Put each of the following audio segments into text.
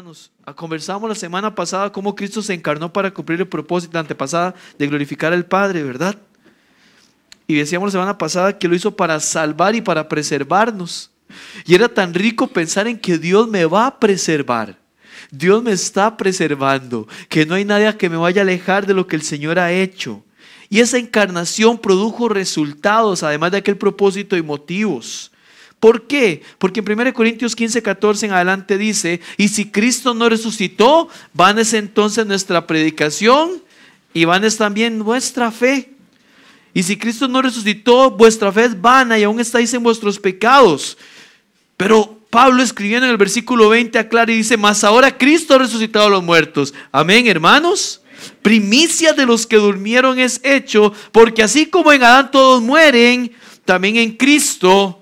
Hermanos, conversamos la semana pasada cómo Cristo se encarnó para cumplir el propósito antepasada de glorificar al Padre, ¿verdad? Y decíamos la semana pasada que lo hizo para salvar y para preservarnos. Y era tan rico pensar en que Dios me va a preservar. Dios me está preservando, que no hay nadie que me vaya a alejar de lo que el Señor ha hecho. Y esa encarnación produjo resultados, además de aquel propósito y motivos. ¿Por qué? Porque en 1 Corintios 15, 14 en adelante dice, y si Cristo no resucitó, van es entonces nuestra predicación y van es también nuestra fe. Y si Cristo no resucitó, vuestra fe es vana y aún estáis en vuestros pecados. Pero Pablo escribiendo en el versículo 20 aclara y dice, mas ahora Cristo ha resucitado a los muertos. Amén, hermanos. Primicia de los que durmieron es hecho, porque así como en Adán todos mueren, también en Cristo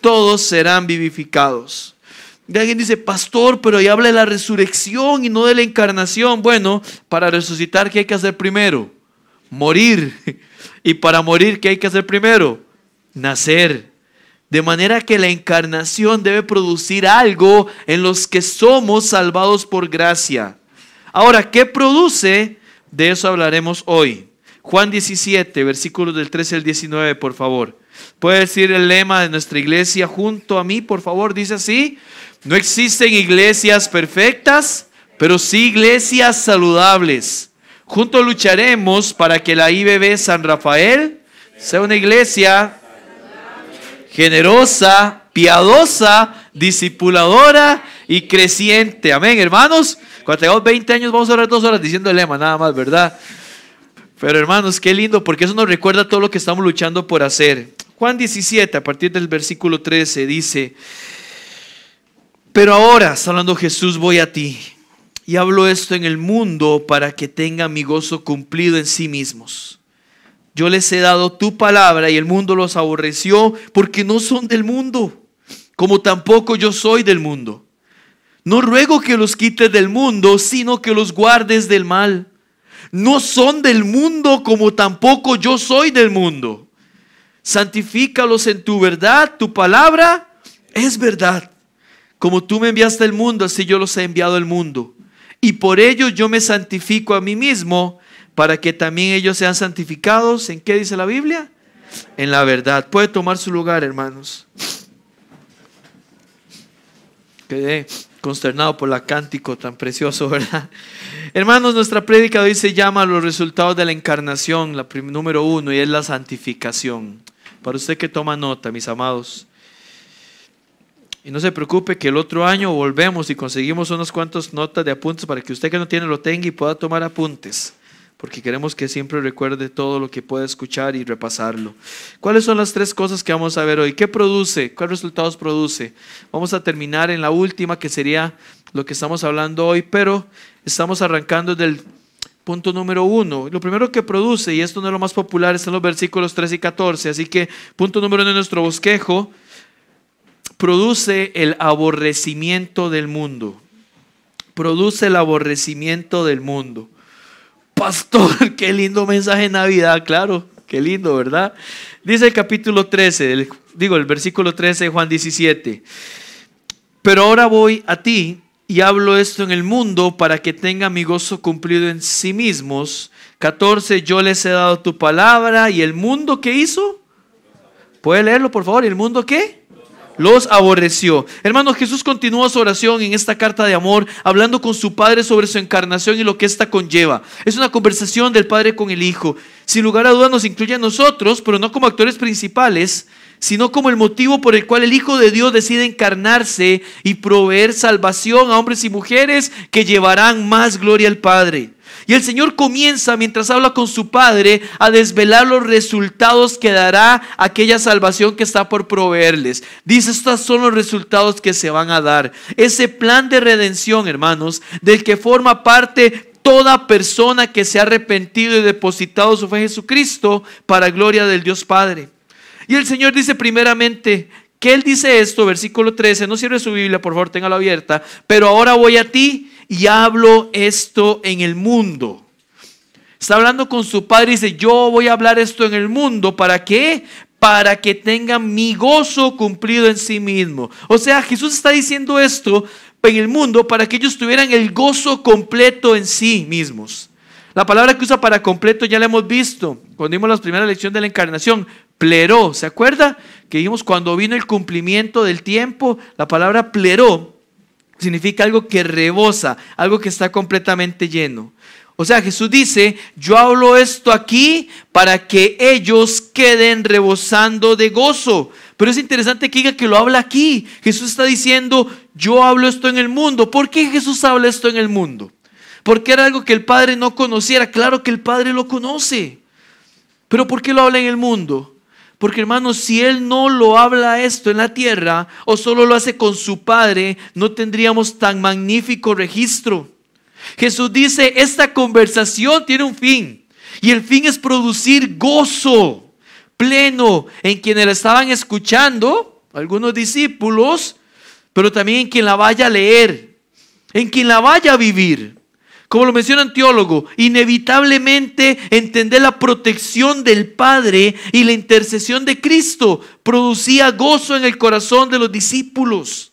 todos serán vivificados. Y alguien dice, pastor, pero ahí habla de la resurrección y no de la encarnación. Bueno, para resucitar, ¿qué hay que hacer primero? Morir. Y para morir, ¿qué hay que hacer primero? Nacer. De manera que la encarnación debe producir algo en los que somos salvados por gracia. Ahora, ¿qué produce? De eso hablaremos hoy. Juan 17, versículos del 13 al 19, por favor. Puede decir el lema de nuestra iglesia junto a mí, por favor, dice así. No existen iglesias perfectas, pero sí iglesias saludables. Juntos lucharemos para que la IBB San Rafael sea una iglesia generosa, piadosa, discipuladora y creciente. Amén, hermanos. Cuando tengamos 20 años vamos a orar dos horas diciendo el lema, nada más, ¿verdad? Pero hermanos, qué lindo, porque eso nos recuerda todo lo que estamos luchando por hacer. Juan 17, a partir del versículo 13, dice, pero ahora, hablando Jesús, voy a ti. Y hablo esto en el mundo para que tenga mi gozo cumplido en sí mismos. Yo les he dado tu palabra y el mundo los aborreció porque no son del mundo, como tampoco yo soy del mundo. No ruego que los quites del mundo, sino que los guardes del mal. No son del mundo como tampoco yo soy del mundo santifícalos en tu verdad, tu palabra es verdad. Como tú me enviaste al mundo, así yo los he enviado al mundo. Y por ello yo me santifico a mí mismo, para que también ellos sean santificados. ¿En qué dice la Biblia? En la verdad. Puede tomar su lugar, hermanos. Quedé consternado por la cántico tan precioso, ¿verdad? Hermanos, nuestra prédica hoy se llama los resultados de la encarnación, la número uno, y es la santificación. Para usted que toma nota, mis amados. Y no se preocupe que el otro año volvemos y conseguimos unas cuantas notas de apuntes para que usted que no tiene lo tenga y pueda tomar apuntes. Porque queremos que siempre recuerde todo lo que pueda escuchar y repasarlo. ¿Cuáles son las tres cosas que vamos a ver hoy? ¿Qué produce? ¿Cuáles resultados produce? Vamos a terminar en la última, que sería lo que estamos hablando hoy, pero estamos arrancando del Punto número uno. Lo primero que produce, y esto no es lo más popular, están los versículos 3 y 14. Así que, punto número uno de nuestro bosquejo, produce el aborrecimiento del mundo. Produce el aborrecimiento del mundo. Pastor, qué lindo mensaje de Navidad, claro, qué lindo, ¿verdad? Dice el capítulo 13, digo el versículo 13 de Juan 17. Pero ahora voy a ti y hablo esto en el mundo para que tenga mi gozo cumplido en sí mismos. 14, yo les he dado tu palabra y el mundo que hizo. ¿Puede leerlo, por favor? ¿Y el mundo qué? Los aborreció. Hermano, Jesús continúa su oración en esta carta de amor, hablando con su Padre sobre su encarnación y lo que ésta conlleva. Es una conversación del Padre con el Hijo. Sin lugar a dudas nos incluye a nosotros, pero no como actores principales, sino como el motivo por el cual el Hijo de Dios decide encarnarse y proveer salvación a hombres y mujeres que llevarán más gloria al Padre. Y el Señor comienza, mientras habla con su Padre, a desvelar los resultados que dará aquella salvación que está por proveerles. Dice, estos son los resultados que se van a dar. Ese plan de redención, hermanos, del que forma parte toda persona que se ha arrepentido y depositado su fe en Jesucristo para gloria del Dios Padre. Y el Señor dice primeramente que Él dice esto, versículo 13, no cierre su Biblia, por favor, téngala abierta, pero ahora voy a ti y hablo esto en el mundo. Está hablando con su padre y dice, yo voy a hablar esto en el mundo. ¿Para qué? Para que tengan mi gozo cumplido en sí mismo. O sea, Jesús está diciendo esto en el mundo para que ellos tuvieran el gozo completo en sí mismos. La palabra que usa para completo ya la hemos visto cuando vimos la primera lección de la encarnación, pleró. ¿Se acuerda? Que vimos cuando vino el cumplimiento del tiempo, la palabra pleró significa algo que rebosa, algo que está completamente lleno. O sea, Jesús dice, yo hablo esto aquí para que ellos queden rebosando de gozo. Pero es interesante que diga que lo habla aquí. Jesús está diciendo, yo hablo esto en el mundo. ¿Por qué Jesús habla esto en el mundo? Porque era algo que el Padre no conociera. Claro que el Padre lo conoce. Pero ¿por qué lo habla en el mundo? Porque hermanos, si Él no lo habla esto en la tierra o solo lo hace con su Padre, no tendríamos tan magnífico registro. Jesús dice, esta conversación tiene un fin. Y el fin es producir gozo pleno en quienes la estaban escuchando, algunos discípulos, pero también en quien la vaya a leer, en quien la vaya a vivir. Como lo menciona un teólogo, inevitablemente entender la protección del Padre y la intercesión de Cristo producía gozo en el corazón de los discípulos.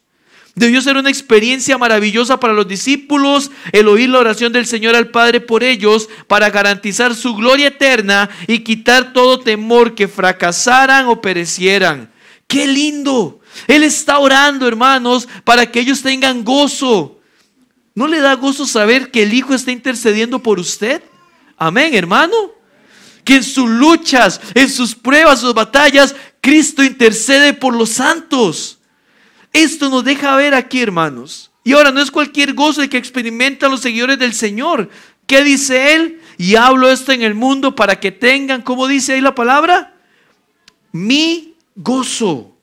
Debió ser una experiencia maravillosa para los discípulos el oír la oración del Señor al Padre por ellos para garantizar su gloria eterna y quitar todo temor que fracasaran o perecieran. ¡Qué lindo! Él está orando, hermanos, para que ellos tengan gozo. ¿No le da gozo saber que el Hijo está intercediendo por usted? Amén, hermano. Que en sus luchas, en sus pruebas, sus batallas, Cristo intercede por los santos. Esto nos deja ver aquí, hermanos. Y ahora no es cualquier gozo el que experimentan los seguidores del Señor. ¿Qué dice Él? Y hablo esto en el mundo para que tengan, ¿cómo dice ahí la palabra? Mi gozo.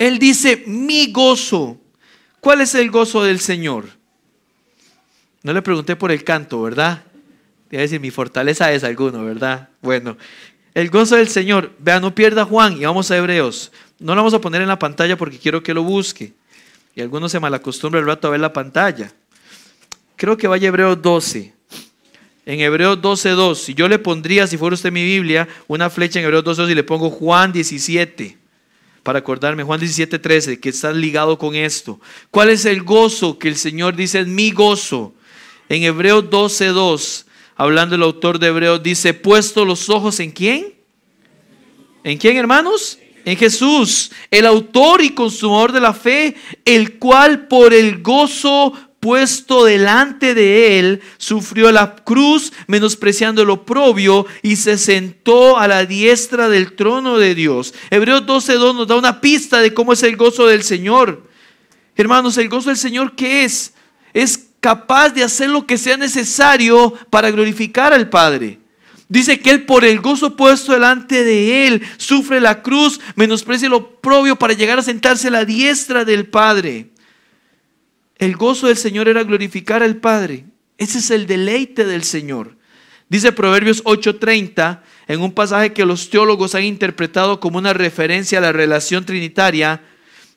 Él dice, mi gozo. ¿Cuál es el gozo del Señor? No le pregunté por el canto, ¿verdad? A decir, mi fortaleza es alguno, ¿verdad? Bueno, el gozo del Señor. Vea, no pierda Juan y vamos a Hebreos. No lo vamos a poner en la pantalla porque quiero que lo busque. Y algunos se malacostumbran el rato a ver la pantalla. Creo que vaya Hebreos 12. En Hebreos 12.2, si yo le pondría, si fuera usted mi Biblia, una flecha en Hebreos 12.2 y le pongo Juan 17, para acordarme, Juan 17.13, que está ligado con esto. ¿Cuál es el gozo que el Señor dice es mi gozo? En Hebreos 12.2, hablando el autor de Hebreos, dice, puesto los ojos en quién? ¿En quién, hermanos? en Jesús, el autor y consumador de la fe, el cual por el gozo puesto delante de él, sufrió la cruz, menospreciando el oprobio, y se sentó a la diestra del trono de Dios. Hebreos 12.2 nos da una pista de cómo es el gozo del Señor. Hermanos, el gozo del Señor, ¿qué es? Es capaz de hacer lo que sea necesario para glorificar al Padre. Dice que Él por el gozo puesto delante de Él sufre la cruz, menosprecia lo propio para llegar a sentarse a la diestra del Padre. El gozo del Señor era glorificar al Padre. Ese es el deleite del Señor. Dice Proverbios 8:30, en un pasaje que los teólogos han interpretado como una referencia a la relación trinitaria,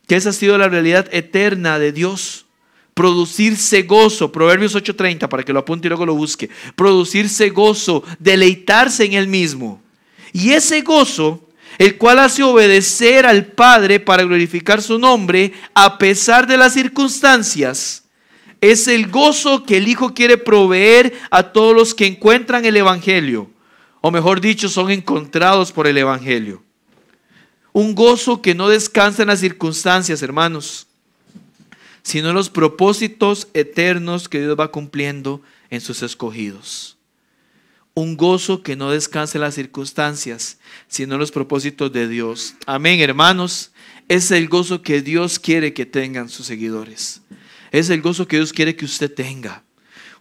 que esa ha sido la realidad eterna de Dios producirse gozo, Proverbios 8:30, para que lo apunte y luego lo busque, producirse gozo, deleitarse en él mismo. Y ese gozo, el cual hace obedecer al Padre para glorificar su nombre, a pesar de las circunstancias, es el gozo que el Hijo quiere proveer a todos los que encuentran el Evangelio, o mejor dicho, son encontrados por el Evangelio. Un gozo que no descansa en las circunstancias, hermanos sino los propósitos eternos que Dios va cumpliendo en sus escogidos. Un gozo que no descansa en las circunstancias, sino los propósitos de Dios. Amén, hermanos. Es el gozo que Dios quiere que tengan sus seguidores. Es el gozo que Dios quiere que usted tenga.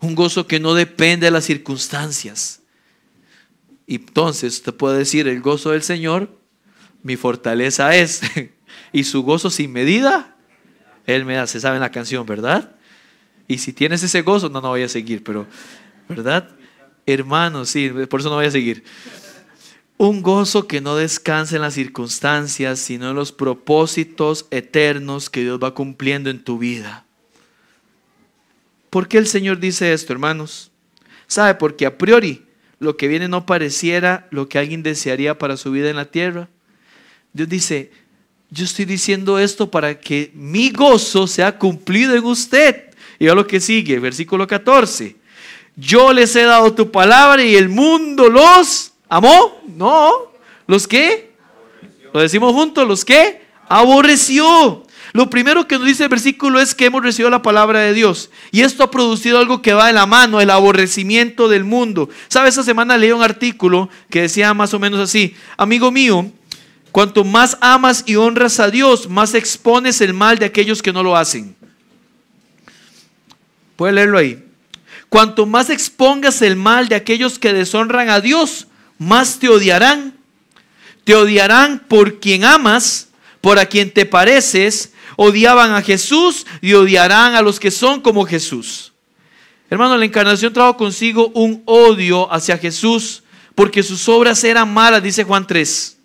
Un gozo que no depende de las circunstancias. Y entonces usted puede decir, el gozo del Señor, mi fortaleza es. y su gozo sin medida él me da, se sabe la canción, ¿verdad? Y si tienes ese gozo, no, no voy a seguir, pero, ¿verdad? Hermanos, sí, por eso no voy a seguir. Un gozo que no descansa en las circunstancias, sino en los propósitos eternos que Dios va cumpliendo en tu vida. ¿Por qué el Señor dice esto, hermanos? ¿Sabe? Porque a priori lo que viene no pareciera lo que alguien desearía para su vida en la tierra. Dios dice, yo estoy diciendo esto para que mi gozo sea cumplido en usted. Y a lo que sigue, versículo 14. Yo les he dado tu palabra y el mundo los amó. No, los que, lo decimos juntos, los que aborreció. Lo primero que nos dice el versículo es que hemos recibido la palabra de Dios. Y esto ha producido algo que va de la mano, el aborrecimiento del mundo. ¿Sabe? Esta semana leí un artículo que decía más o menos así, amigo mío, cuanto más amas y honras a Dios, más expones el mal de aquellos que no lo hacen. Puede leerlo ahí. Cuanto más expongas el mal de aquellos que deshonran a Dios, más te odiarán. Te odiarán por quien amas, por a quien te pareces odiaban a Jesús y odiarán a los que son como Jesús. Hermano, la encarnación trajo consigo un odio hacia Jesús porque sus obras eran malas, dice Juan 3.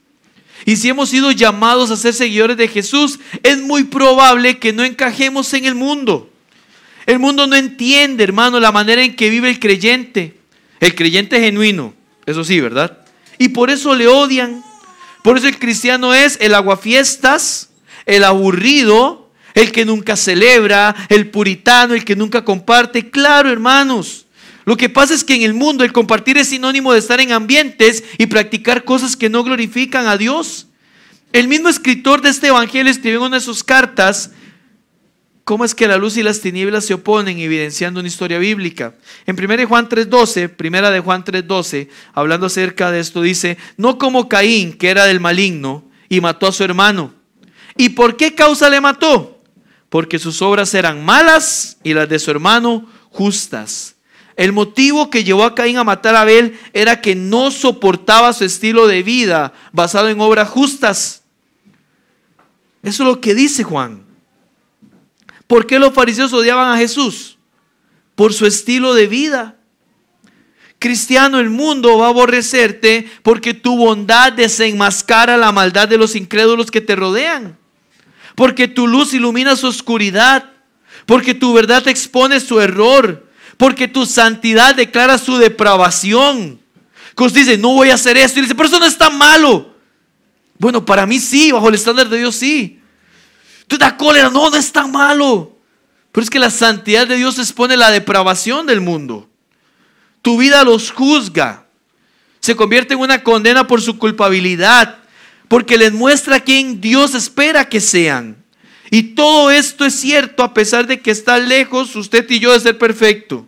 Y si hemos sido llamados a ser seguidores de Jesús, es muy probable que no encajemos en el mundo. El mundo no entiende, hermano, la manera en que vive el creyente. El creyente genuino, eso sí, ¿verdad? Y por eso le odian. Por eso el cristiano es el aguafiestas, el aburrido, el que nunca celebra, el puritano, el que nunca comparte. Claro, hermanos. Lo que pasa es que en el mundo el compartir es sinónimo de estar en ambientes y practicar cosas que no glorifican a Dios. El mismo escritor de este evangelio escribió en una de sus cartas cómo es que la luz y las tinieblas se oponen, evidenciando una historia bíblica. En 1 Juan 3:12, primera de Juan 3:12, hablando acerca de esto dice, "No como Caín, que era del maligno y mató a su hermano." ¿Y por qué causa le mató? Porque sus obras eran malas y las de su hermano justas. El motivo que llevó a Caín a matar a Abel era que no soportaba su estilo de vida basado en obras justas. Eso es lo que dice Juan. ¿Por qué los fariseos odiaban a Jesús? Por su estilo de vida. Cristiano, el mundo va a aborrecerte porque tu bondad desenmascara la maldad de los incrédulos que te rodean porque tu luz ilumina su oscuridad, porque tu verdad expone su error, porque tu santidad declara su depravación. Que usted dice, no voy a hacer esto, y dice, pero eso no es tan malo. Bueno, para mí sí, bajo el estándar de Dios sí. Tú da cólera, no, no es malo. Pero es que la santidad de Dios expone la depravación del mundo. Tu vida los juzga. Se convierte en una condena por su culpabilidad porque les muestra quién Dios espera que sean. Y todo esto es cierto a pesar de que está lejos usted y yo de ser perfecto.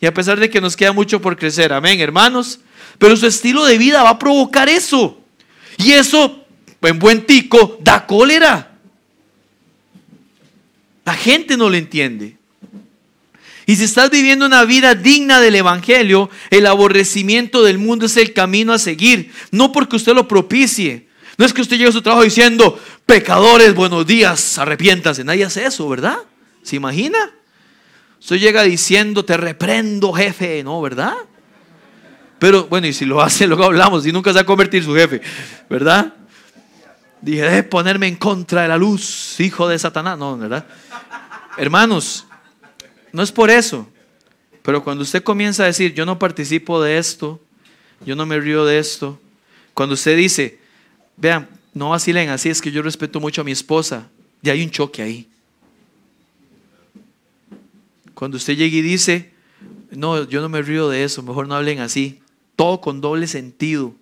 Y a pesar de que nos queda mucho por crecer. Amén, hermanos. Pero su estilo de vida va a provocar eso. Y eso, en buen tico, da cólera. La gente no lo entiende. Y si estás viviendo una vida digna del Evangelio, el aborrecimiento del mundo es el camino a seguir. No porque usted lo propicie, no es que usted llegue a su trabajo diciendo, pecadores, buenos días, arrepiéntanse. Nadie hace eso, ¿verdad? ¿Se imagina? Usted llega diciendo, te reprendo, jefe, ¿no? ¿Verdad? Pero bueno, y si lo hace, luego hablamos, y nunca se va a convertir su jefe, ¿verdad? Dije, de ponerme en contra de la luz, hijo de Satanás. No, ¿verdad? Hermanos, no es por eso. Pero cuando usted comienza a decir, yo no participo de esto, yo no me río de esto, cuando usted dice, Vean, no vacilen así, es que yo respeto mucho a mi esposa. Y hay un choque ahí. Cuando usted llega y dice, no, yo no me río de eso, mejor no hablen así. Todo con doble sentido.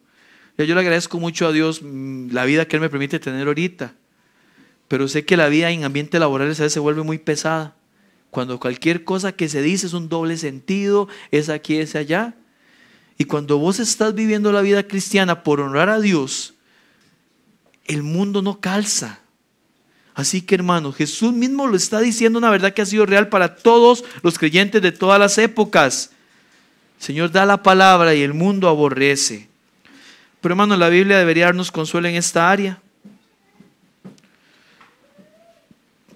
Yo le agradezco mucho a Dios mm, la vida que Él me permite tener ahorita. Pero sé que la vida en ambiente laboral a veces se vuelve muy pesada. Cuando cualquier cosa que se dice es un doble sentido, es aquí, es allá. Y cuando vos estás viviendo la vida cristiana por honrar a Dios, el mundo no calza. Así que hermanos, Jesús mismo lo está diciendo una verdad que ha sido real para todos los creyentes de todas las épocas. Señor da la palabra y el mundo aborrece. Pero hermanos, la Biblia debería darnos consuelo en esta área.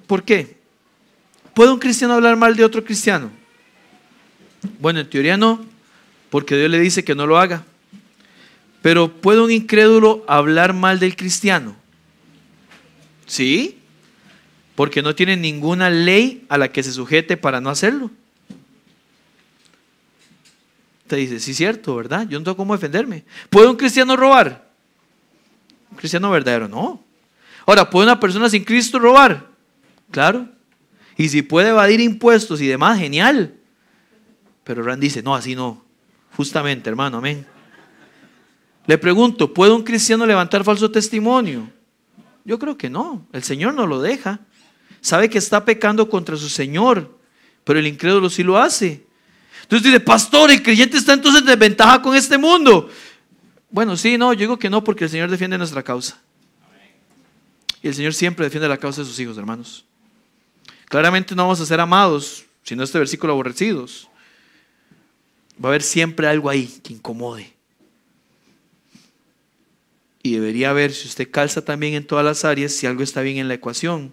¿Por qué? ¿Puede un cristiano hablar mal de otro cristiano? Bueno, en teoría no, porque Dios le dice que no lo haga. Pero ¿puede un incrédulo hablar mal del cristiano? Sí, porque no tiene ninguna ley a la que se sujete para no hacerlo. Te dice, sí, cierto, ¿verdad? Yo no tengo cómo defenderme. ¿Puede un cristiano robar? Un cristiano verdadero, no. Ahora, ¿puede una persona sin Cristo robar? Claro. Y si puede evadir impuestos y demás, genial. Pero Rand dice, no, así no. Justamente, hermano, amén. Le pregunto, ¿puede un cristiano levantar falso testimonio? Yo creo que no. El Señor no lo deja. Sabe que está pecando contra su Señor, pero el incrédulo sí lo hace. Entonces dice, pastor, el creyente está entonces en desventaja con este mundo. Bueno, sí, no, yo digo que no, porque el Señor defiende nuestra causa. Y el Señor siempre defiende la causa de sus hijos, hermanos. Claramente no vamos a ser amados, sino este versículo aborrecidos. Va a haber siempre algo ahí que incomode. Y debería ver si usted calza también en todas las áreas, si algo está bien en la ecuación.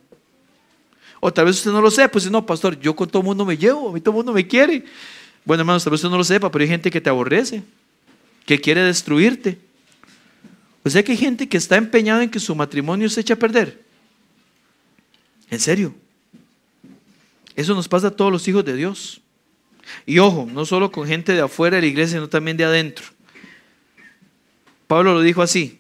O tal vez usted no lo sepa, pues no, pastor, yo con todo el mundo me llevo, a mí todo el mundo me quiere. Bueno, hermanos, tal vez usted no lo sepa, pero hay gente que te aborrece, que quiere destruirte. O sea que hay gente que está empeñada en que su matrimonio se eche a perder. En serio. Eso nos pasa a todos los hijos de Dios. Y ojo, no solo con gente de afuera de la iglesia, sino también de adentro. Pablo lo dijo así,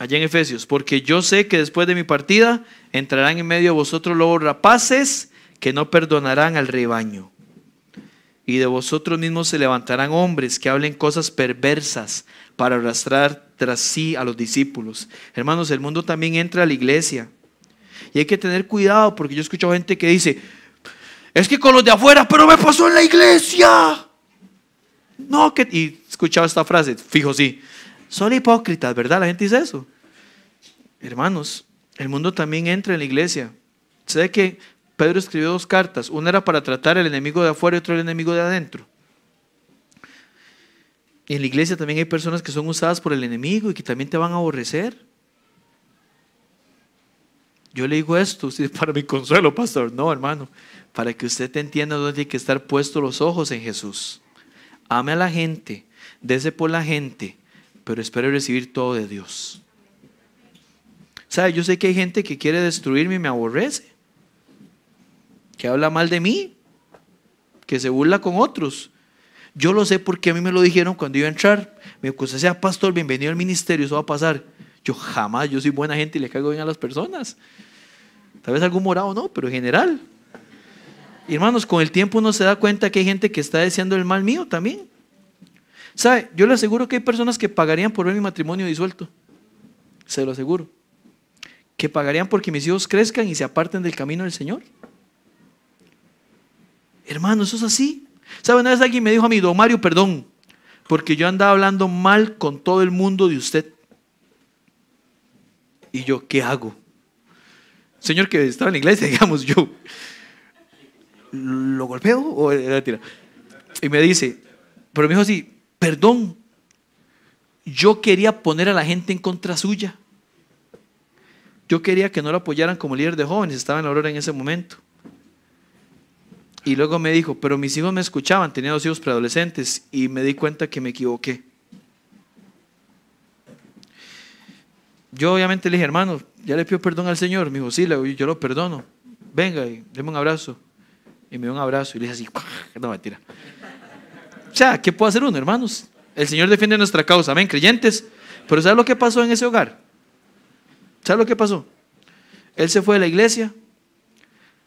allá en Efesios, porque yo sé que después de mi partida entrarán en medio de vosotros lobos rapaces que no perdonarán al rebaño. Y de vosotros mismos se levantarán hombres que hablen cosas perversas para arrastrar tras sí a los discípulos. Hermanos, el mundo también entra a la iglesia. Y hay que tener cuidado porque yo he escuchado gente que dice, es que con los de afuera, pero me pasó en la iglesia. No, que... Y he escuchado esta frase, fijo, sí. Son hipócritas, ¿verdad? La gente dice eso. Hermanos, el mundo también entra en la iglesia. ¿Sabe que Pedro escribió dos cartas? Una era para tratar al enemigo de afuera y otra el enemigo de adentro. En la iglesia también hay personas que son usadas por el enemigo y que también te van a aborrecer. Yo le digo esto para mi consuelo, pastor. No, hermano, para que usted te entienda dónde tiene que estar puestos los ojos en Jesús. Ame a la gente, dese por la gente, pero espero recibir todo de Dios. ¿Sabe? Yo sé que hay gente que quiere destruirme y me aborrece, que habla mal de mí, que se burla con otros. Yo lo sé porque a mí me lo dijeron cuando iba a entrar. Me dijo, sea pastor, bienvenido al ministerio, eso va a pasar. Yo jamás, yo soy buena gente y le caigo bien a las personas. Tal vez algún morado no, pero en general. hermanos, con el tiempo uno se da cuenta que hay gente que está deseando el mal mío también. ¿Sabe? Yo le aseguro que hay personas que pagarían por ver mi matrimonio disuelto. Se lo aseguro que pagarían porque mis hijos crezcan y se aparten del camino del Señor. Hermano, eso es así. ¿Sabe? Una vez alguien me dijo a mí, don Mario, perdón, porque yo andaba hablando mal con todo el mundo de usted. Y yo, ¿qué hago? Señor que estaba en la iglesia, digamos, yo, ¿lo golpeo o era tira? Y me dice, pero me dijo así, perdón, yo quería poner a la gente en contra suya. Yo quería que no lo apoyaran como líder de jóvenes, estaba en la aurora en ese momento. Y luego me dijo, pero mis hijos me escuchaban, tenía dos hijos preadolescentes y me di cuenta que me equivoqué. Yo obviamente le dije, hermano, ya le pido perdón al Señor. Me dijo, sí, yo lo perdono. Venga y deme un abrazo. Y me dio un abrazo y le dije así, no mentira. O sea, ¿qué puede hacer uno, hermanos? El Señor defiende nuestra causa, amén, creyentes. Pero ¿sabes lo que pasó en ese hogar? ¿Sabe lo que pasó? Él se fue de la iglesia,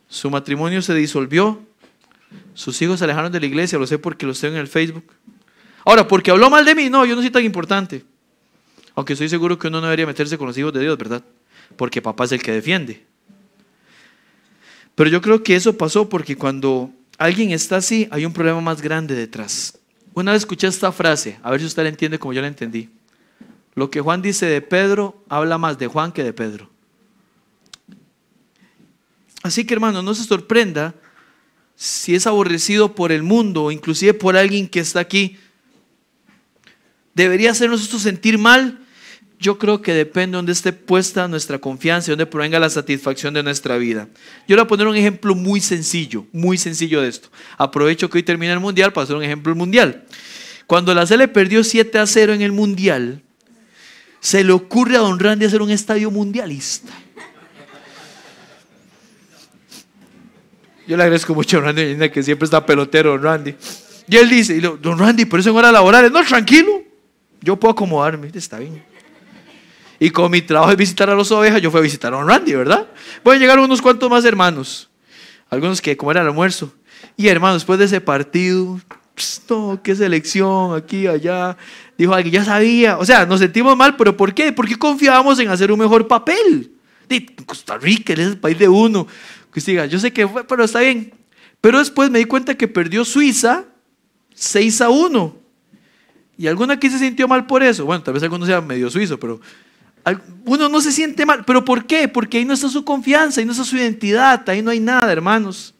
su matrimonio se disolvió, sus hijos se alejaron de la iglesia, lo sé porque lo tengo en el Facebook. Ahora, porque habló mal de mí, no, yo no soy tan importante. Aunque estoy seguro que uno no debería meterse con los hijos de Dios, ¿verdad? Porque papá es el que defiende. Pero yo creo que eso pasó porque cuando alguien está así, hay un problema más grande detrás. Una vez escuché esta frase, a ver si usted la entiende como yo la entendí. Lo que Juan dice de Pedro habla más de Juan que de Pedro. Así que hermano, no se sorprenda si es aborrecido por el mundo o inclusive por alguien que está aquí. Debería hacernos esto sentir mal. Yo creo que depende de donde esté puesta nuestra confianza y donde provenga la satisfacción de nuestra vida. Yo le voy a poner un ejemplo muy sencillo, muy sencillo de esto. Aprovecho que hoy termina el mundial para hacer un ejemplo mundial. Cuando la Sele perdió 7 a 0 en el mundial, se le ocurre a Don Randy hacer un estadio mundialista. Yo le agradezco mucho a Randy que siempre está pelotero, Don Randy. Y él dice, Don Randy, por eso en horas laborales, no, tranquilo, yo puedo acomodarme, está bien. Y con mi trabajo de visitar a los ovejas, yo fui a visitar a Don Randy, ¿verdad? Voy a llegar unos cuantos más hermanos, algunos que como era el almuerzo. Y hermanos, después de ese partido, no, qué selección, aquí, allá. Dijo alguien, ya sabía. O sea, nos sentimos mal, pero ¿por qué? Porque confiábamos en hacer un mejor papel. Costa Rica, es el país de uno. Que diga, yo sé que fue, pero está bien. Pero después me di cuenta que perdió Suiza 6 a 1. Y alguno aquí se sintió mal por eso. Bueno, tal vez alguno sea medio suizo, pero uno no se siente mal. ¿Pero por qué? Porque ahí no está su confianza, ahí no está su identidad, ahí no hay nada, hermanos.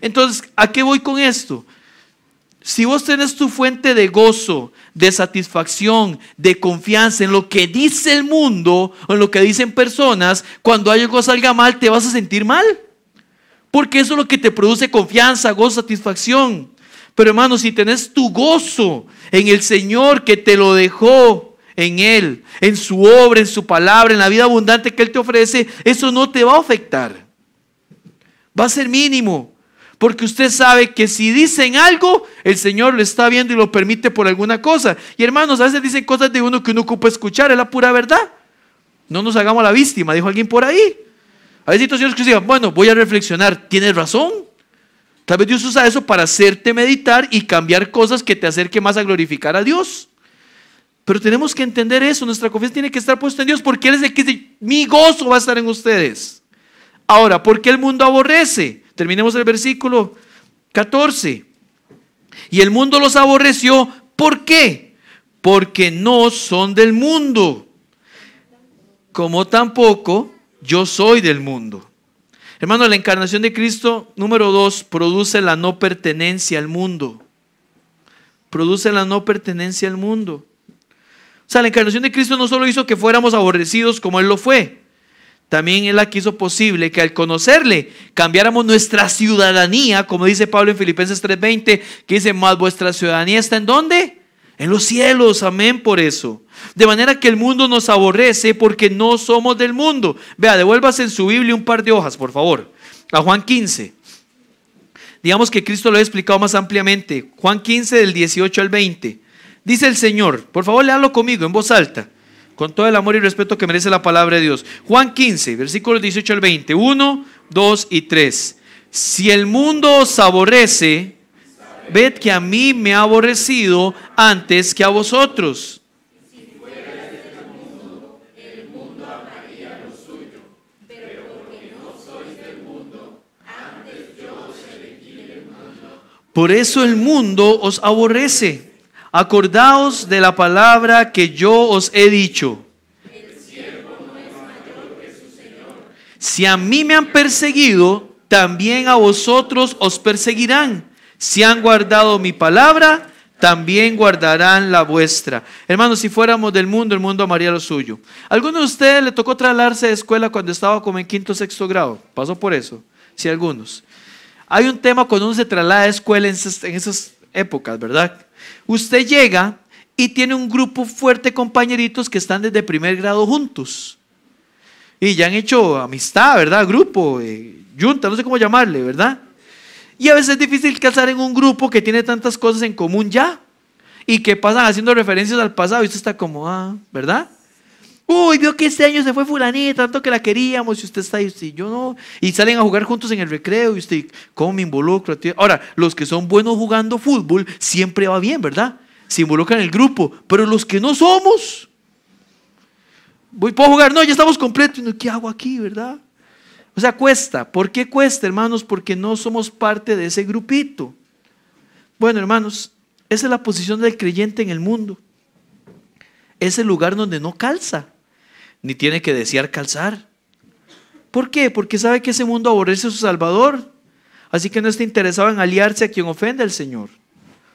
Entonces, ¿a qué voy con esto? Si vos tenés tu fuente de gozo, de satisfacción, de confianza en lo que dice el mundo o en lo que dicen personas, cuando algo salga mal te vas a sentir mal. Porque eso es lo que te produce confianza, gozo, satisfacción. Pero hermano, si tenés tu gozo en el Señor que te lo dejó en Él, en su obra, en su palabra, en la vida abundante que Él te ofrece, eso no te va a afectar. Va a ser mínimo. Porque usted sabe que si dicen algo, el Señor lo está viendo y lo permite por alguna cosa. Y hermanos, a veces dicen cosas de uno que uno ocupa escuchar, es la pura verdad. No nos hagamos la víctima, dijo alguien por ahí. Hay situaciones que digan, bueno, voy a reflexionar, tienes razón. Tal vez Dios usa eso para hacerte meditar y cambiar cosas que te acerquen más a glorificar a Dios. Pero tenemos que entender eso, nuestra confianza tiene que estar puesta en Dios porque Él es el que dice, mi gozo va a estar en ustedes. Ahora, ¿por qué el mundo aborrece? Terminemos el versículo 14. Y el mundo los aborreció. ¿Por qué? Porque no son del mundo. Como tampoco yo soy del mundo. Hermano, la encarnación de Cristo, número dos, produce la no pertenencia al mundo. Produce la no pertenencia al mundo. Sea, la encarnación de Cristo no solo hizo que fuéramos aborrecidos como Él lo fue, también Él la quiso posible que al conocerle cambiáramos nuestra ciudadanía, como dice Pablo en Filipenses 3:20, que dice, más vuestra ciudadanía está en dónde? En los cielos, amén por eso. De manera que el mundo nos aborrece porque no somos del mundo. Vea, devuélvase en su Biblia un par de hojas, por favor. A Juan 15. Digamos que Cristo lo ha explicado más ampliamente. Juan 15 del 18 al 20. Dice el Señor, por favor léalo conmigo en voz alta con todo el amor y respeto que merece la palabra de Dios. Juan 15, versículos 18 al 20, 1, 2 y 3. Si el mundo os aborrece, ved que a mí me ha aborrecido antes que a vosotros. Por eso el mundo os aborrece. Acordaos de la palabra que yo os he dicho. Si a mí me han perseguido, también a vosotros os perseguirán. Si han guardado mi palabra, también guardarán la vuestra. Hermanos, si fuéramos del mundo, el mundo amaría lo suyo. ¿Alguno de ustedes le tocó trasladarse de escuela cuando estaba como en quinto o sexto grado? ¿Pasó por eso? Sí, algunos. Hay un tema cuando uno se traslada de escuela en esas, en esas épocas, ¿verdad? Usted llega y tiene un grupo fuerte de compañeritos que están desde primer grado juntos. Y ya han hecho amistad, ¿verdad? Grupo, eh, junta, no sé cómo llamarle, ¿verdad? Y a veces es difícil casar en un grupo que tiene tantas cosas en común ya. Y que pasan haciendo referencias al pasado y usted está como, ah, ¿verdad? Uy, vio que este año se fue fulanita, tanto que la queríamos y usted está ahí, y yo no. Y salen a jugar juntos en el recreo y usted, ¿cómo me involucro? Ahora, los que son buenos jugando fútbol siempre va bien, ¿verdad? Se involucran en el grupo, pero los que no somos, voy, ¿puedo jugar? No, ya estamos completos. ¿Qué hago aquí, verdad? O sea, cuesta. ¿Por qué cuesta, hermanos? Porque no somos parte de ese grupito. Bueno, hermanos, esa es la posición del creyente en el mundo. Es el lugar donde no calza ni tiene que desear calzar. ¿Por qué? Porque sabe que ese mundo aborrece a su Salvador. Así que no está interesado en aliarse a quien ofende al Señor.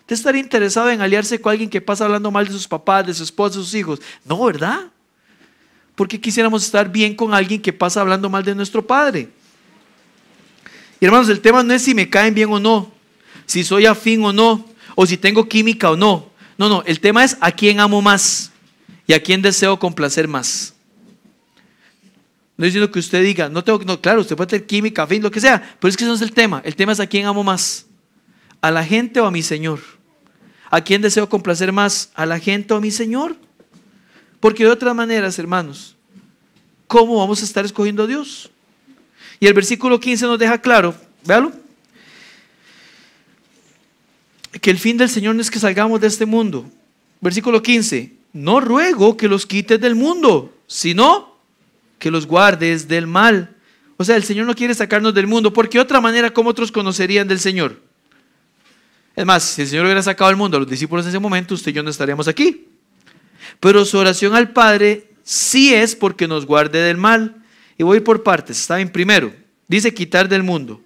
Usted estaría interesado en aliarse con alguien que pasa hablando mal de sus papás, de su esposa, de sus hijos. No, ¿verdad? ¿Por qué quisiéramos estar bien con alguien que pasa hablando mal de nuestro Padre? Y hermanos, el tema no es si me caen bien o no, si soy afín o no, o si tengo química o no. No, no, el tema es a quién amo más y a quién deseo complacer más. No diciendo que usted diga, no tengo, no, claro, usted puede tener química, afín, lo que sea, pero es que eso no es el tema. El tema es a quién amo más, a la gente o a mi Señor. ¿A quién deseo complacer más? ¿A la gente o a mi Señor? Porque de otras maneras, hermanos, ¿cómo vamos a estar escogiendo a Dios? Y el versículo 15 nos deja claro, véalo, que el fin del Señor no es que salgamos de este mundo. Versículo 15, no ruego que los quites del mundo, sino que los guardes del mal. O sea, el Señor no quiere sacarnos del mundo, porque de otra manera, ¿cómo otros conocerían del Señor? Es más, si el Señor hubiera sacado al mundo a los discípulos en ese momento, usted y yo no estaríamos aquí. Pero su oración al Padre sí es porque nos guarde del mal. Y voy por partes. Está bien, primero, dice quitar del mundo.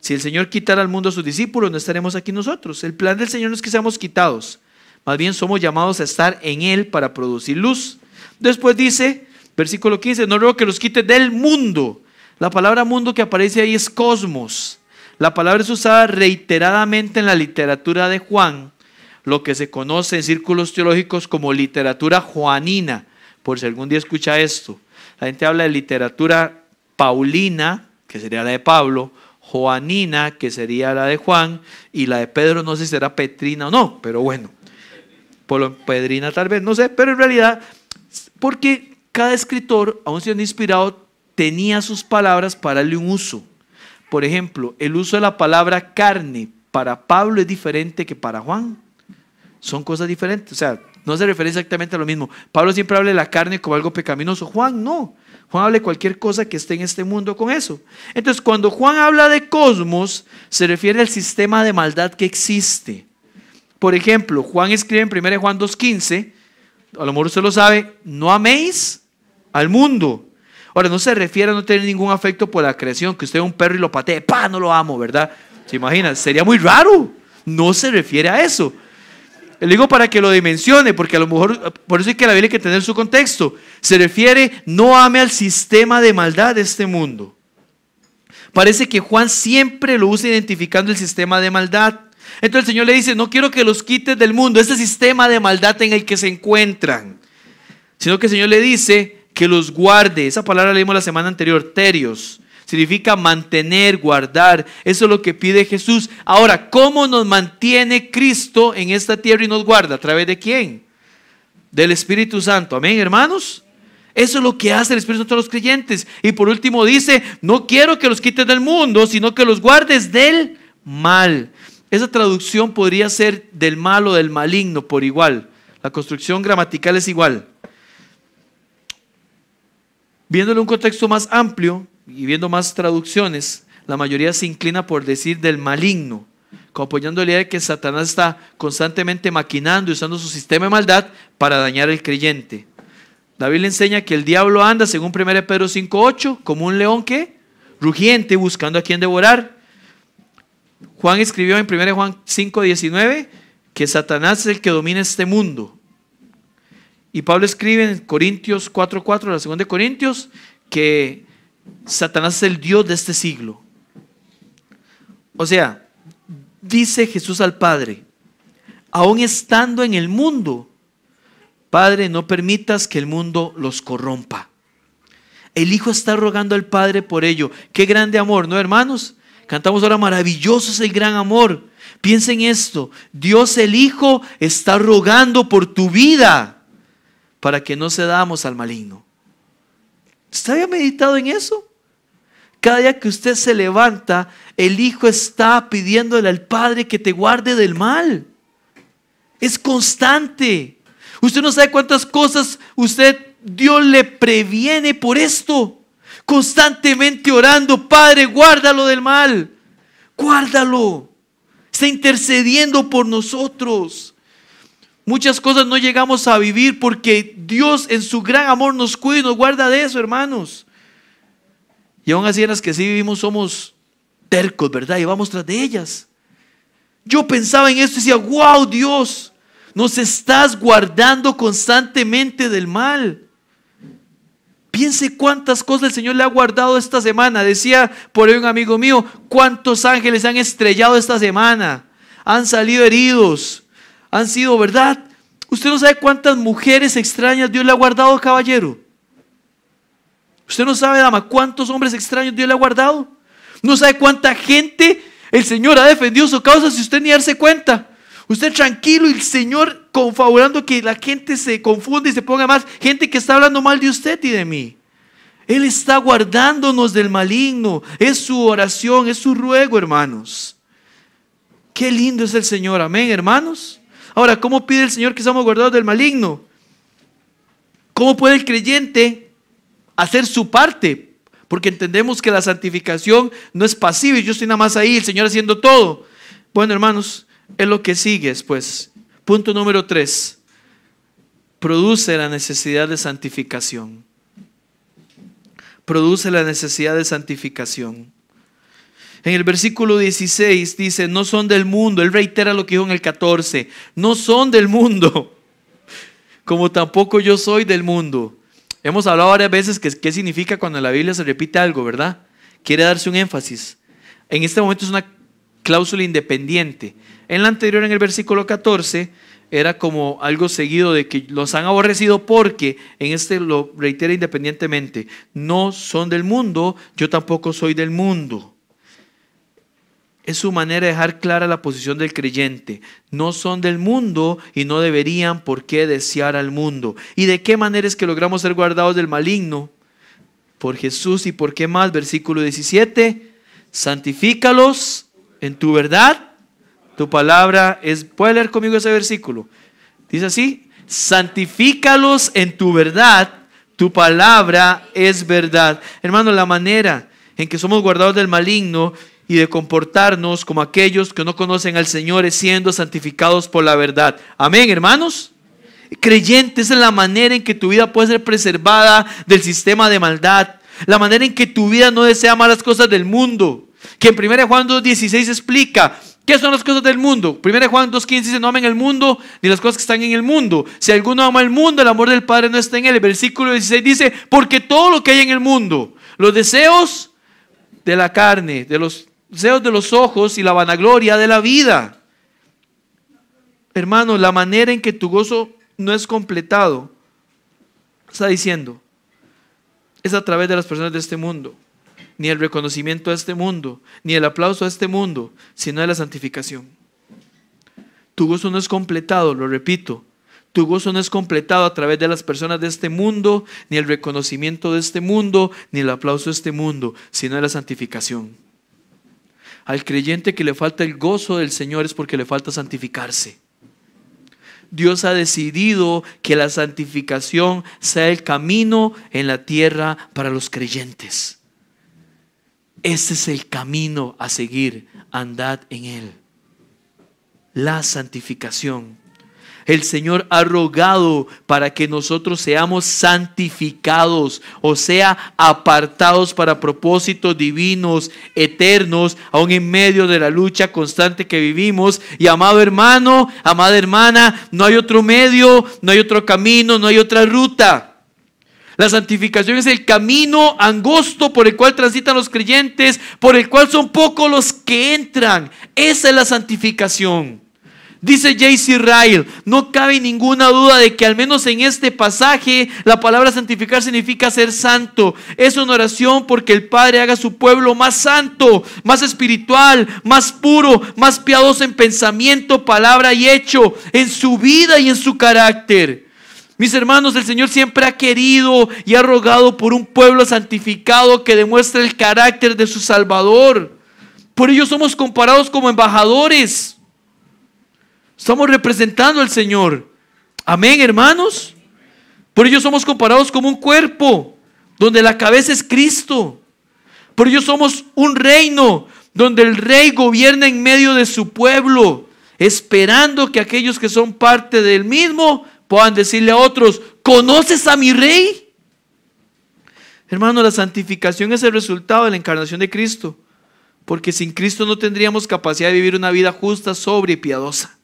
Si el Señor quitara al mundo a sus discípulos, no estaremos aquí nosotros. El plan del Señor no es que seamos quitados. Más bien somos llamados a estar en Él para producir luz. Después dice, versículo 15, no ruego que los quite del mundo. La palabra mundo que aparece ahí es cosmos. La palabra es usada reiteradamente en la literatura de Juan, lo que se conoce en círculos teológicos como literatura juanina, por si algún día escucha esto. La gente habla de literatura paulina, que sería la de Pablo, Juanina, que sería la de Juan, y la de Pedro no sé si será Petrina o no, pero bueno, Pedrina tal vez, no sé, pero en realidad, porque cada escritor, aun siendo inspirado, tenía sus palabras para darle un uso. Por ejemplo, el uso de la palabra carne para Pablo es diferente que para Juan. Son cosas diferentes. O sea, no se refiere exactamente a lo mismo. Pablo siempre habla de la carne como algo pecaminoso. Juan no. Juan habla de cualquier cosa que esté en este mundo con eso. Entonces, cuando Juan habla de cosmos, se refiere al sistema de maldad que existe. Por ejemplo, Juan escribe en 1 Juan 2.15, a lo mejor usted lo sabe, no améis al mundo, Ahora, no se refiere a no tener ningún afecto por la creación, que usted ve un perro y lo patee, pa, no lo amo, ¿verdad? ¿Se imagina? Sería muy raro. No se refiere a eso. Le digo para que lo dimensione, porque a lo mejor, por eso hay que la Biblia hay que tener su contexto. Se refiere, no ame al sistema de maldad de este mundo. Parece que Juan siempre lo usa identificando el sistema de maldad. Entonces el Señor le dice, no quiero que los quites del mundo, ese sistema de maldad en el que se encuentran. Sino que el Señor le dice, que los guarde. Esa palabra la leímos la semana anterior, terios. Significa mantener, guardar. Eso es lo que pide Jesús. Ahora, ¿cómo nos mantiene Cristo en esta tierra y nos guarda? ¿A través de quién? Del Espíritu Santo. Amén, hermanos. Eso es lo que hace el Espíritu Santo a los creyentes. Y por último dice, no quiero que los quites del mundo, sino que los guardes del mal. Esa traducción podría ser del mal o del maligno por igual. La construcción gramatical es igual. Viéndole un contexto más amplio y viendo más traducciones, la mayoría se inclina por decir del maligno, como apoyando la idea de que Satanás está constantemente maquinando y usando su sistema de maldad para dañar al creyente. David le enseña que el diablo anda, según 1 Pedro 5.8, como un león que rugiente buscando a quien devorar. Juan escribió en 1 Juan 5.19 que Satanás es el que domina este mundo y Pablo escribe en Corintios 4:4, la segunda Corintios, que Satanás es el Dios de este siglo. O sea, dice Jesús al Padre, aún estando en el mundo, Padre, no permitas que el mundo los corrompa. El Hijo está rogando al Padre por ello. Qué grande amor, ¿no, hermanos? Cantamos ahora, maravilloso es el gran amor. Piensen esto, Dios el Hijo está rogando por tu vida para que no cedamos al maligno. ¿Está había meditado en eso? Cada día que usted se levanta, el Hijo está pidiéndole al Padre que te guarde del mal. Es constante. Usted no sabe cuántas cosas usted, Dios le previene por esto. Constantemente orando, Padre, guárdalo del mal. Guárdalo. Está intercediendo por nosotros. Muchas cosas no llegamos a vivir porque Dios en su gran amor nos cuida y nos guarda de eso, hermanos. Y aún así en las que sí vivimos somos tercos, ¿verdad? Y vamos tras de ellas. Yo pensaba en esto y decía, wow, Dios, nos estás guardando constantemente del mal. Piense cuántas cosas el Señor le ha guardado esta semana. Decía por ahí un amigo mío, cuántos ángeles han estrellado esta semana. Han salido heridos. Han sido, ¿verdad? Usted no sabe cuántas mujeres extrañas Dios le ha guardado, caballero. Usted no sabe, dama, cuántos hombres extraños Dios le ha guardado. No sabe cuánta gente el Señor ha defendido su causa si usted ni darse cuenta. Usted tranquilo y el Señor confabulando que la gente se confunde y se ponga más. Gente que está hablando mal de usted y de mí. Él está guardándonos del maligno. Es su oración, es su ruego, hermanos. Qué lindo es el Señor. Amén, hermanos. Ahora, ¿cómo pide el Señor que seamos guardados del maligno? ¿Cómo puede el creyente hacer su parte? Porque entendemos que la santificación no es pasiva y yo estoy nada más ahí, el Señor haciendo todo. Bueno, hermanos, es lo que sigue después. Punto número tres. Produce la necesidad de santificación. Produce la necesidad de santificación. En el versículo 16 dice, no son del mundo. Él reitera lo que dijo en el 14. No son del mundo, como tampoco yo soy del mundo. Hemos hablado varias veces que qué significa cuando en la Biblia se repite algo, ¿verdad? Quiere darse un énfasis. En este momento es una cláusula independiente. En la anterior, en el versículo 14, era como algo seguido de que los han aborrecido porque en este lo reitera independientemente. No son del mundo, yo tampoco soy del mundo. Es su manera de dejar clara la posición del creyente. No son del mundo y no deberían por qué desear al mundo. ¿Y de qué manera es que logramos ser guardados del maligno? Por Jesús y por qué más. Versículo 17. Santifícalos en tu verdad. Tu palabra es... ¿Puede leer conmigo ese versículo? Dice así. Santifícalos en tu verdad. Tu palabra es verdad. Hermano, la manera en que somos guardados del maligno y de comportarnos como aquellos que no conocen al Señor, siendo santificados por la verdad. Amén, hermanos. Creyente, esa es la manera en que tu vida puede ser preservada del sistema de maldad. La manera en que tu vida no desea malas cosas del mundo. Que en 1 Juan 2.16 explica ¿Qué son las cosas del mundo? 1 Juan 2.15 dice, no amen el mundo ni las cosas que están en el mundo. Si alguno ama el mundo, el amor del Padre no está en él. El versículo 16 dice, porque todo lo que hay en el mundo, los deseos de la carne, de los deseos de los ojos y la vanagloria de la vida. Hermano, la manera en que tu gozo no es completado, está diciendo, es a través de las personas de este mundo, ni el reconocimiento de este mundo, ni el aplauso de este mundo, sino de la santificación. Tu gozo no es completado, lo repito, tu gozo no es completado a través de las personas de este mundo, ni el reconocimiento de este mundo, ni el aplauso de este mundo, sino de la santificación. Al creyente que le falta el gozo del Señor es porque le falta santificarse. Dios ha decidido que la santificación sea el camino en la tierra para los creyentes. Ese es el camino a seguir. Andad en él. La santificación el Señor ha rogado para que nosotros seamos santificados, o sea, apartados para propósitos divinos, eternos, aún en medio de la lucha constante que vivimos. Y amado hermano, amada hermana, no hay otro medio, no hay otro camino, no hay otra ruta. La santificación es el camino angosto por el cual transitan los creyentes, por el cual son pocos los que entran. Esa es la santificación. Dice J.C. Ryle, no cabe ninguna duda de que al menos en este pasaje la palabra santificar significa ser santo. Es una oración porque el Padre haga su pueblo más santo, más espiritual, más puro, más piadoso en pensamiento, palabra y hecho, en su vida y en su carácter. Mis hermanos, el Señor siempre ha querido y ha rogado por un pueblo santificado que demuestre el carácter de su Salvador. Por ello somos comparados como embajadores. Estamos representando al Señor. Amén, hermanos. Por ello somos comparados como un cuerpo, donde la cabeza es Cristo. Por ello somos un reino, donde el rey gobierna en medio de su pueblo, esperando que aquellos que son parte del mismo puedan decirle a otros, ¿conoces a mi rey? Hermano, la santificación es el resultado de la encarnación de Cristo, porque sin Cristo no tendríamos capacidad de vivir una vida justa, sobria y piadosa.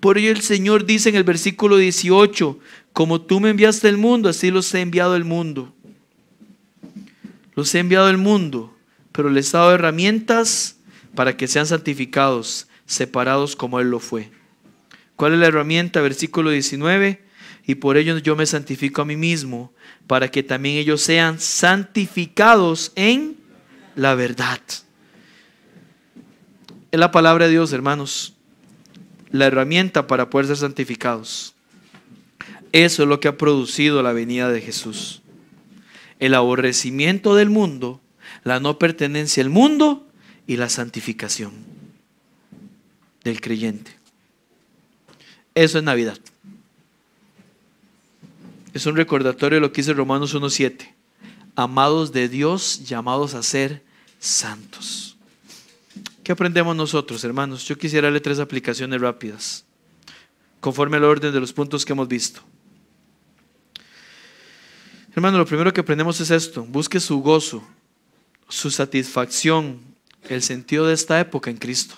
Por ello el Señor dice en el versículo 18, como tú me enviaste al mundo, así los he enviado al mundo. los he enviado al mundo, pero les he dado herramientas para que sean santificados, separados como Él lo fue. ¿Cuál es la herramienta? Versículo 19. Y por ello yo me santifico a mí mismo, para que también ellos sean santificados en la verdad. Es la palabra de Dios, hermanos. La herramienta para poder ser santificados. Eso es lo que ha producido la venida de Jesús. El aborrecimiento del mundo, la no pertenencia al mundo y la santificación del creyente. Eso es Navidad. Es un recordatorio de lo que dice Romanos 1.7. Amados de Dios, llamados a ser santos. ¿Qué aprendemos nosotros, hermanos? Yo quisiera darle tres aplicaciones rápidas, conforme al orden de los puntos que hemos visto. Hermano, lo primero que aprendemos es esto. Busque su gozo, su satisfacción, el sentido de esta época en Cristo.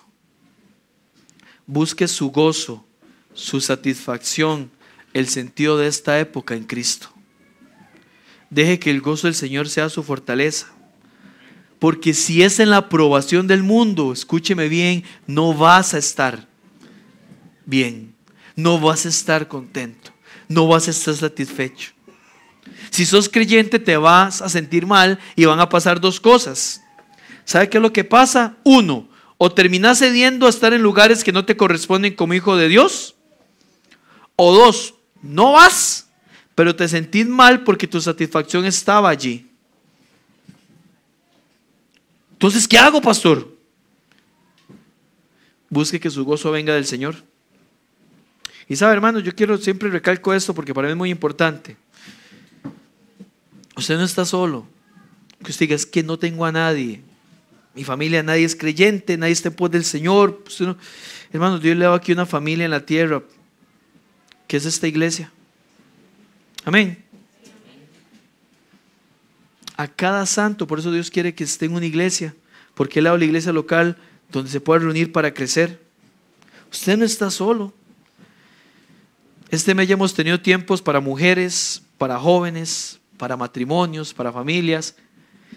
Busque su gozo, su satisfacción, el sentido de esta época en Cristo. Deje que el gozo del Señor sea su fortaleza. Porque si es en la aprobación del mundo, escúcheme bien, no vas a estar bien. No vas a estar contento. No vas a estar satisfecho. Si sos creyente te vas a sentir mal y van a pasar dos cosas. ¿Sabe qué es lo que pasa? Uno, o terminas cediendo a estar en lugares que no te corresponden como hijo de Dios. O dos, no vas, pero te sentís mal porque tu satisfacción estaba allí. Entonces, ¿qué hago, pastor? Busque que su gozo venga del Señor. Y sabe, hermano, yo quiero siempre recalco esto porque para mí es muy importante. Usted no está solo. Que usted diga, es que no tengo a nadie. Mi familia, nadie es creyente, nadie está en pos del Señor. Hermano, Dios le da aquí una familia en la tierra que es esta iglesia. Amén. A cada santo, por eso Dios quiere que esté en una iglesia, porque Él ha dado la iglesia local donde se pueda reunir para crecer. Usted no está solo. Este mes ya hemos tenido tiempos para mujeres, para jóvenes, para matrimonios, para familias.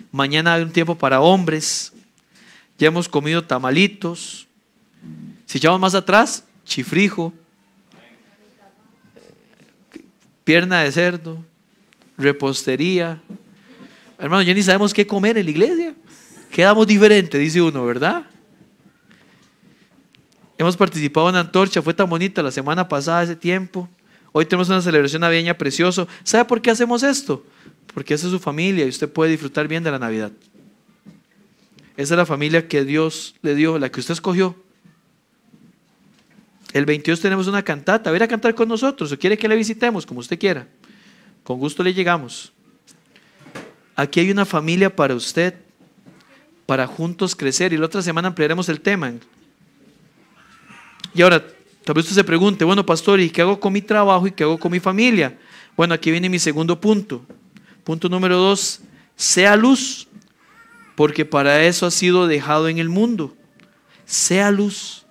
Mañana hay un tiempo para hombres. Ya hemos comido tamalitos. Si echamos más atrás, chifrijo, pierna de cerdo, repostería. Hermano, ya ni sabemos qué comer en la iglesia. Quedamos diferentes, dice uno, ¿verdad? Hemos participado en Antorcha, fue tan bonita la semana pasada, ese tiempo. Hoy tenemos una celebración navideña precioso. ¿Sabe por qué hacemos esto? Porque esa es su familia y usted puede disfrutar bien de la Navidad. Esa es la familia que Dios le dio, la que usted escogió. El 22 tenemos una cantata. ¿Va a, a cantar con nosotros o quiere que le visitemos, como usted quiera? Con gusto le llegamos. Aquí hay una familia para usted, para juntos crecer. Y la otra semana ampliaremos el tema. Y ahora, tal vez usted se pregunte, bueno, pastor, ¿y qué hago con mi trabajo y qué hago con mi familia? Bueno, aquí viene mi segundo punto. Punto número dos, sea luz, porque para eso ha sido dejado en el mundo. Sea luz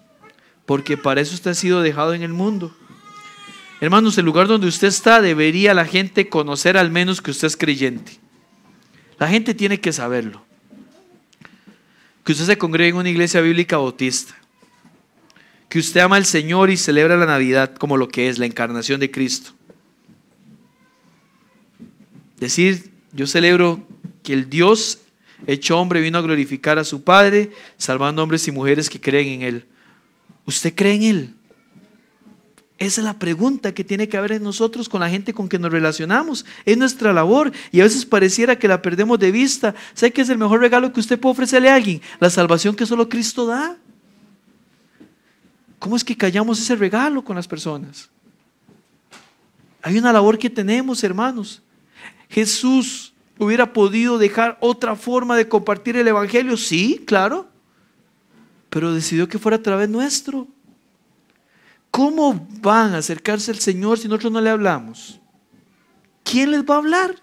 porque para eso usted ha sido dejado en el mundo. Hermanos, el lugar donde usted está debería la gente conocer al menos que usted es creyente. La gente tiene que saberlo. Que usted se congrega en una iglesia bíblica bautista. Que usted ama al Señor y celebra la Navidad como lo que es la encarnación de Cristo. Decir, yo celebro que el Dios hecho hombre vino a glorificar a su Padre, salvando hombres y mujeres que creen en Él. ¿Usted cree en Él? Esa es la pregunta que tiene que haber en nosotros con la gente con que nos relacionamos. Es nuestra labor y a veces pareciera que la perdemos de vista. ¿Sabe qué es el mejor regalo que usted puede ofrecerle a alguien? La salvación que solo Cristo da. ¿Cómo es que callamos ese regalo con las personas? Hay una labor que tenemos, hermanos. Jesús hubiera podido dejar otra forma de compartir el Evangelio. Sí, claro pero decidió que fuera a través nuestro. ¿Cómo van a acercarse al Señor si nosotros no le hablamos? ¿Quién les va a hablar?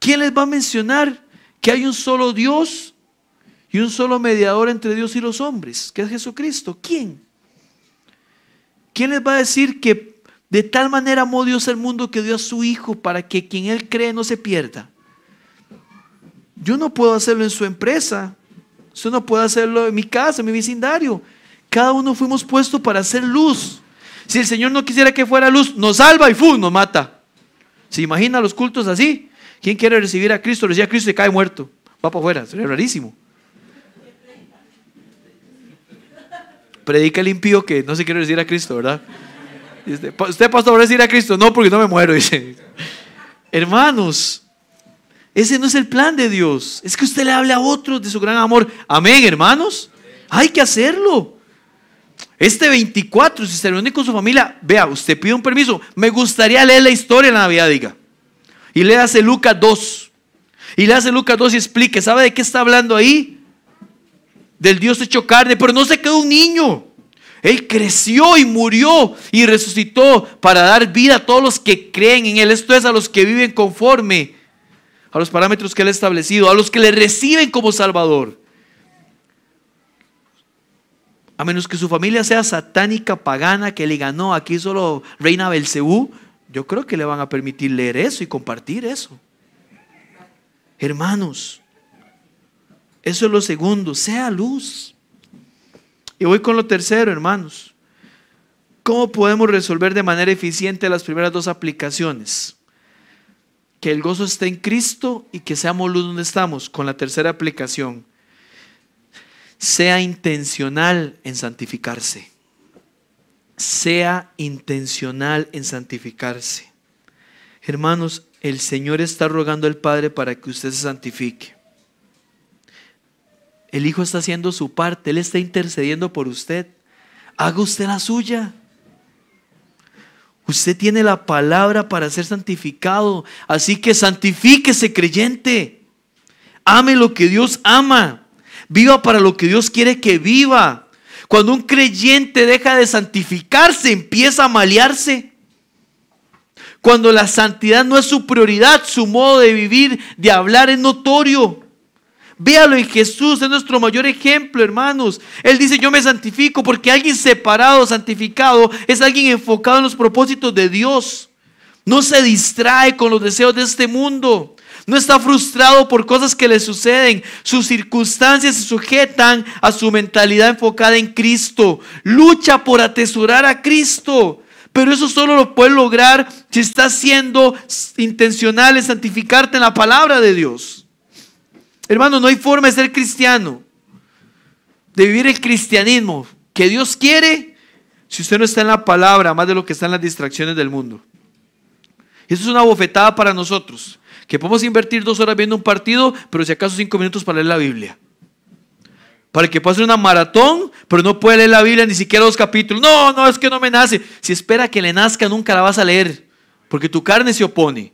¿Quién les va a mencionar que hay un solo Dios y un solo mediador entre Dios y los hombres, que es Jesucristo? ¿Quién? ¿Quién les va a decir que de tal manera amó Dios al mundo que dio a su Hijo para que quien Él cree no se pierda? Yo no puedo hacerlo en su empresa. Usted no puede hacerlo en mi casa, en mi vecindario. Cada uno fuimos puestos para hacer luz. Si el Señor no quisiera que fuera luz, nos salva y ¡fum! nos mata. ¿Se imagina los cultos así? ¿Quién quiere recibir a Cristo? Recibe a Cristo y cae muerto. Va para afuera. Sería rarísimo. Predica el impío que no se quiere recibir a Cristo, ¿verdad? Usted, pastor, va a recibir a Cristo. No, porque no me muero, dice. Hermanos, ese no es el plan de Dios. Es que usted le hable a otros de su gran amor. Amén, hermanos. Hay que hacerlo. Este 24, si se reúne con su familia, vea, usted pide un permiso. Me gustaría leer la historia de la Navidad, diga. Y le hace Lucas 2. Y le hace Lucas 2 y explique, ¿sabe de qué está hablando ahí? Del Dios hecho carne, pero no se quedó un niño. Él creció y murió y resucitó para dar vida a todos los que creen en Él. Esto es a los que viven conforme a los parámetros que Él ha establecido, a los que le reciben como Salvador. A menos que su familia sea satánica, pagana, que le ganó aquí solo reina Belcebú, yo creo que le van a permitir leer eso y compartir eso. Hermanos, eso es lo segundo, sea luz. Y voy con lo tercero, hermanos. ¿Cómo podemos resolver de manera eficiente las primeras dos aplicaciones? Que el gozo esté en Cristo y que seamos luz donde estamos, con la tercera aplicación sea intencional en santificarse. Sea intencional en santificarse. Hermanos, el Señor está rogando al Padre para que usted se santifique. El Hijo está haciendo su parte, Él está intercediendo por usted. Haga usted la suya. Usted tiene la palabra para ser santificado, así que santifíquese creyente. Ame lo que Dios ama. Viva para lo que Dios quiere que viva. Cuando un creyente deja de santificarse, empieza a malearse. Cuando la santidad no es su prioridad, su modo de vivir, de hablar es notorio. Véalo en Jesús, es nuestro mayor ejemplo, hermanos. Él dice, yo me santifico porque alguien separado, santificado, es alguien enfocado en los propósitos de Dios. No se distrae con los deseos de este mundo. No está frustrado por cosas que le suceden. Sus circunstancias se sujetan a su mentalidad enfocada en Cristo. Lucha por atesorar a Cristo. Pero eso solo lo puede lograr si estás siendo intencional en santificarte en la palabra de Dios. Hermano, no hay forma de ser cristiano, de vivir el cristianismo que Dios quiere si usted no está en la palabra, más de lo que está en las distracciones del mundo. Eso es una bofetada para nosotros que podemos invertir dos horas viendo un partido, pero si acaso cinco minutos para leer la Biblia. Para que pueda una maratón, pero no puede leer la Biblia ni siquiera dos capítulos. No, no, es que no me nace. Si espera que le nazca, nunca la vas a leer, porque tu carne se opone.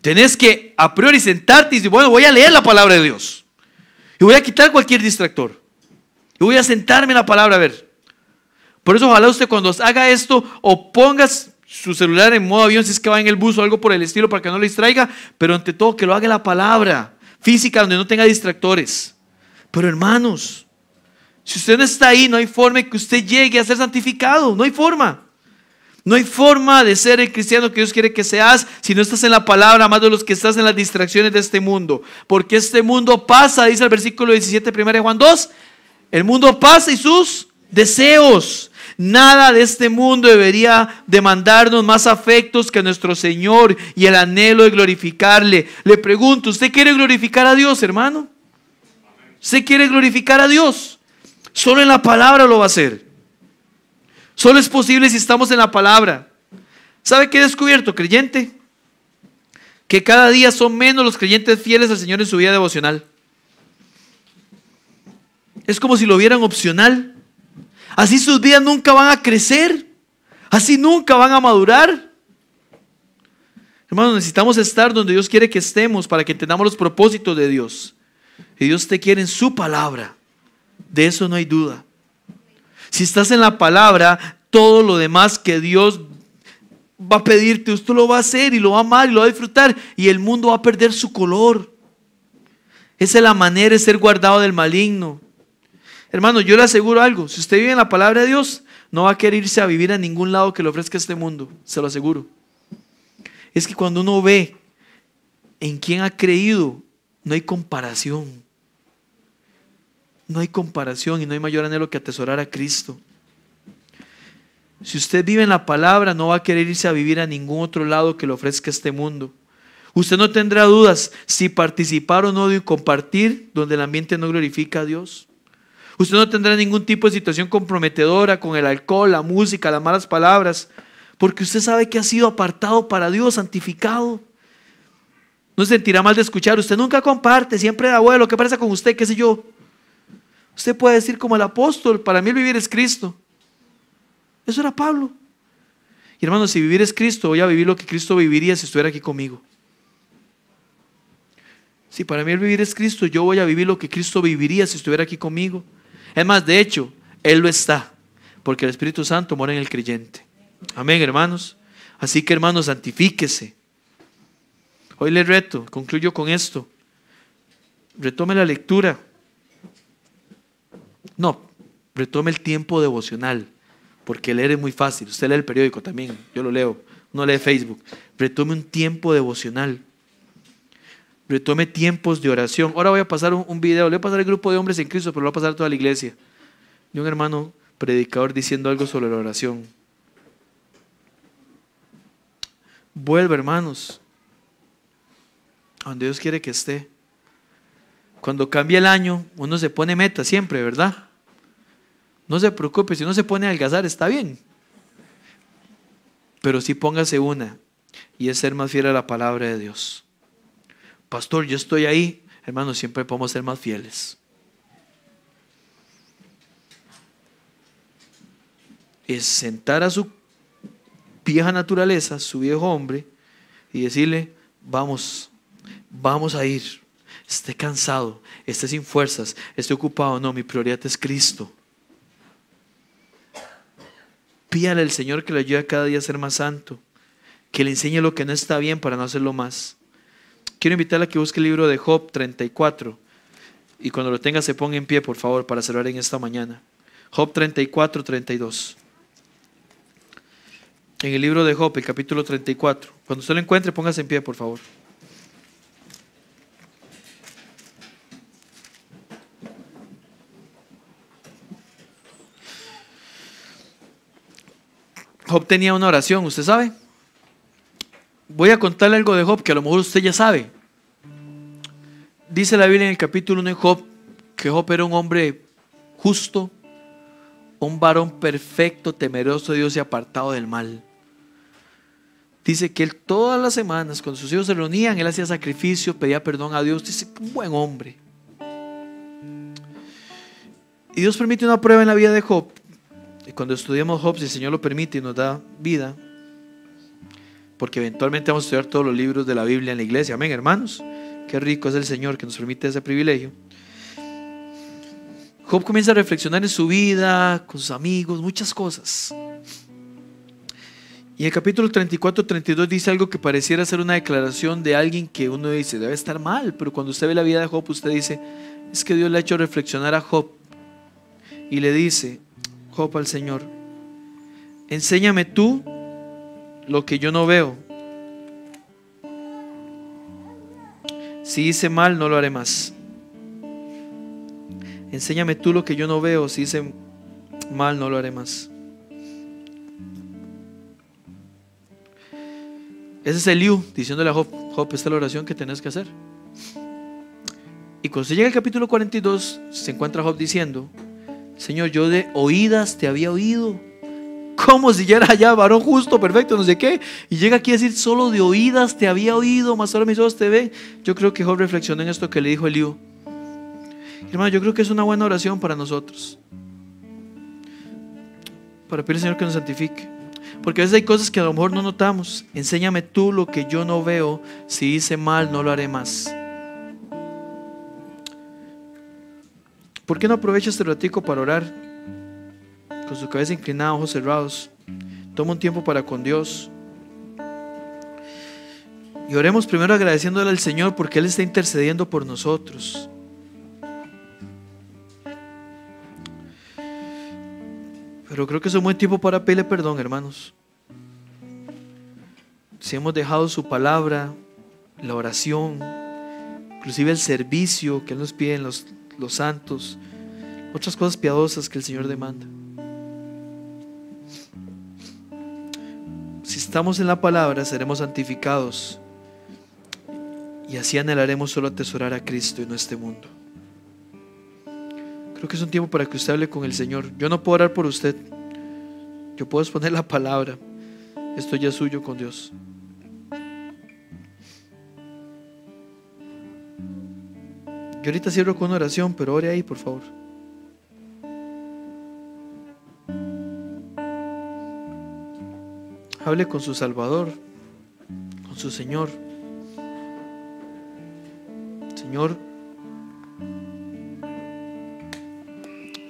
Tenés que a priori sentarte y decir, bueno, voy a leer la palabra de Dios. Y voy a quitar cualquier distractor. Y voy a sentarme en la palabra a ver. Por eso ojalá usted cuando haga esto o pongas su celular en modo avión si es que va en el bus o algo por el estilo para que no le distraiga, pero ante todo que lo haga la palabra física donde no tenga distractores. Pero hermanos, si usted no está ahí, no hay forma que usted llegue a ser santificado, no hay forma. No hay forma de ser el cristiano que Dios quiere que seas si no estás en la palabra, más de los que estás en las distracciones de este mundo. Porque este mundo pasa, dice el versículo 17, 1 Juan 2, el mundo pasa y sus deseos. Nada de este mundo debería demandarnos más afectos que nuestro Señor y el anhelo de glorificarle. Le pregunto, ¿usted quiere glorificar a Dios, hermano? ¿Usted quiere glorificar a Dios? Solo en la palabra lo va a hacer. Solo es posible si estamos en la palabra. ¿Sabe qué he descubierto, creyente? Que cada día son menos los creyentes fieles al Señor en su vida devocional. Es como si lo vieran opcional. Así sus vidas nunca van a crecer. Así nunca van a madurar. Hermanos, necesitamos estar donde Dios quiere que estemos para que entendamos los propósitos de Dios. Y Dios te quiere en su palabra. De eso no hay duda. Si estás en la palabra, todo lo demás que Dios va a pedirte, usted lo va a hacer y lo va a amar y lo va a disfrutar y el mundo va a perder su color. Esa es la manera de ser guardado del maligno. Hermano, yo le aseguro algo, si usted vive en la palabra de Dios, no va a querer irse a vivir a ningún lado que le ofrezca este mundo, se lo aseguro. Es que cuando uno ve en quién ha creído no hay comparación. No hay comparación y no hay mayor anhelo que atesorar a Cristo. Si usted vive en la palabra, no va a querer irse a vivir a ningún otro lado que le ofrezca este mundo. Usted no tendrá dudas si participar o no de compartir donde el ambiente no glorifica a Dios. Usted no tendrá ningún tipo de situación comprometedora con el alcohol, la música, las malas palabras, porque usted sabe que ha sido apartado para Dios, santificado. No se sentirá mal de escuchar. Usted nunca comparte, siempre da abuelo, ¿qué pasa con usted? ¿Qué sé yo? Usted puede decir como el apóstol, para mí el vivir es Cristo. Eso era Pablo. Y hermano, si vivir es Cristo, voy a vivir lo que Cristo viviría si estuviera aquí conmigo. Si para mí el vivir es Cristo, yo voy a vivir lo que Cristo viviría si estuviera aquí conmigo. Es más, de hecho, Él lo está, porque el Espíritu Santo mora en el creyente. Amén, hermanos. Así que, hermanos, santifíquese. Hoy le reto, concluyo con esto. Retome la lectura. No, retome el tiempo devocional, porque leer es muy fácil. Usted lee el periódico también, yo lo leo, no lee Facebook. Retome un tiempo devocional. Retome tiempos de oración. Ahora voy a pasar un, video, le voy a pasar el grupo de hombres en Cristo, pero lo voy a pasar a toda la iglesia. De un hermano predicador diciendo algo sobre la oración. Vuelve, hermanos, a donde Dios quiere que esté. Cuando cambia el año, uno se pone meta siempre, ¿verdad? No se preocupe, si no se pone a algazar, está bien. Pero sí póngase una, y es ser más fiel a la palabra de Dios. Pastor, yo estoy ahí. Hermanos, siempre podemos ser más fieles. Es sentar a su vieja naturaleza, su viejo hombre, y decirle, vamos, vamos a ir esté cansado, esté sin fuerzas, esté ocupado, no, mi prioridad es Cristo. Pídale al Señor que le ayude cada día a ser más santo, que le enseñe lo que no está bien para no hacerlo más. Quiero invitarle a que busque el libro de Job 34 y cuando lo tenga se ponga en pie, por favor, para cerrar en esta mañana. Job 34, 32. En el libro de Job, el capítulo 34. Cuando usted lo encuentre, póngase en pie, por favor. Job tenía una oración, ¿usted sabe? Voy a contarle algo de Job que a lo mejor usted ya sabe. Dice la Biblia en el capítulo 1 de Job que Job era un hombre justo, un varón perfecto, temeroso de Dios y apartado del mal. Dice que él todas las semanas, cuando sus hijos se reunían, él hacía sacrificio, pedía perdón a Dios. Dice, un buen hombre. Y Dios permite una prueba en la vida de Job y cuando estudiamos Job, si el Señor lo permite y nos da vida, porque eventualmente vamos a estudiar todos los libros de la Biblia en la iglesia. Amén, hermanos. Qué rico es el Señor que nos permite ese privilegio. Job comienza a reflexionar en su vida, con sus amigos, muchas cosas. Y el capítulo 34-32 dice algo que pareciera ser una declaración de alguien que uno dice, debe estar mal, pero cuando usted ve la vida de Job, usted dice, es que Dios le ha hecho reflexionar a Job y le dice, Job al Señor, enséñame tú lo que yo no veo. Si hice mal, no lo haré más. Enséñame tú lo que yo no veo. Si hice mal, no lo haré más. Ese es Eliú diciéndole a Job, Job, esta es la oración que tenés que hacer. Y cuando se llega al capítulo 42, se encuentra Job diciendo, Señor, yo de oídas te había oído. Como si ya era allá varón justo, perfecto, no sé qué. Y llega aquí a decir, solo de oídas te había oído, más ahora mis ojos te ven. Yo creo que Job reflexionó en esto que le dijo Eliú. Hermano, yo creo que es una buena oración para nosotros. Para pedir al Señor que nos santifique. Porque a veces hay cosas que a lo mejor no notamos. Enséñame tú lo que yo no veo. Si hice mal, no lo haré más. ¿Por qué no aprovecha este ratico para orar? Su cabeza inclinada, ojos cerrados. Toma un tiempo para con Dios. Y oremos primero agradeciéndole al Señor porque Él está intercediendo por nosotros. Pero creo que es un buen tiempo para pedirle perdón, hermanos. Si hemos dejado su palabra, la oración, inclusive el servicio que nos piden los, los santos, otras cosas piadosas que el Señor demanda. Estamos en la palabra, seremos santificados y así anhelaremos solo atesorar a Cristo en este mundo. Creo que es un tiempo para que usted hable con el Señor. Yo no puedo orar por usted. Yo puedo exponer la palabra. Esto ya es suyo con Dios. Yo ahorita cierro con oración, pero ore ahí, por favor. Hable con su Salvador, con su Señor. Señor,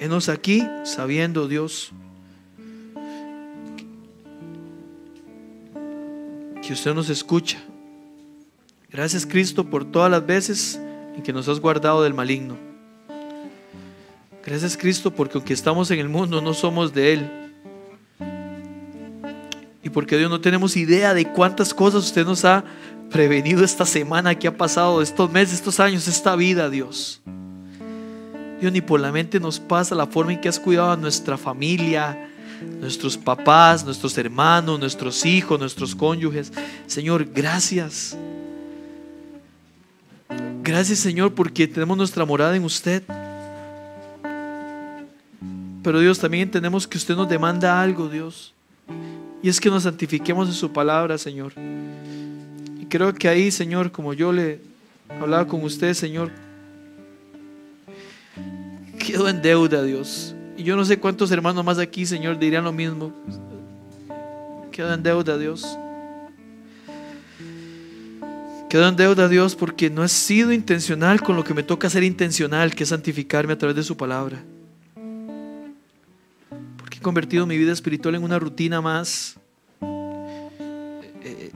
enos aquí sabiendo, Dios, que usted nos escucha. Gracias Cristo por todas las veces en que nos has guardado del maligno. Gracias Cristo porque aunque estamos en el mundo no somos de Él. Y porque Dios no tenemos idea de cuántas cosas usted nos ha prevenido esta semana que ha pasado, estos meses, estos años, esta vida, Dios. Dios, ni por la mente nos pasa la forma en que has cuidado a nuestra familia, nuestros papás, nuestros hermanos, nuestros hijos, nuestros cónyuges. Señor, gracias. Gracias Señor porque tenemos nuestra morada en usted. Pero Dios, también entendemos que usted nos demanda algo, Dios. Y es que nos santifiquemos en su palabra, Señor. Y creo que ahí, Señor, como yo le hablaba con usted, Señor, quedo en deuda, Dios. Y yo no sé cuántos hermanos más aquí, Señor, dirían lo mismo. Quedo en deuda, Dios. Quedo en deuda, Dios, porque no he sido intencional con lo que me toca ser intencional, que es santificarme a través de su palabra. Convertido mi vida espiritual en una rutina más. Eh,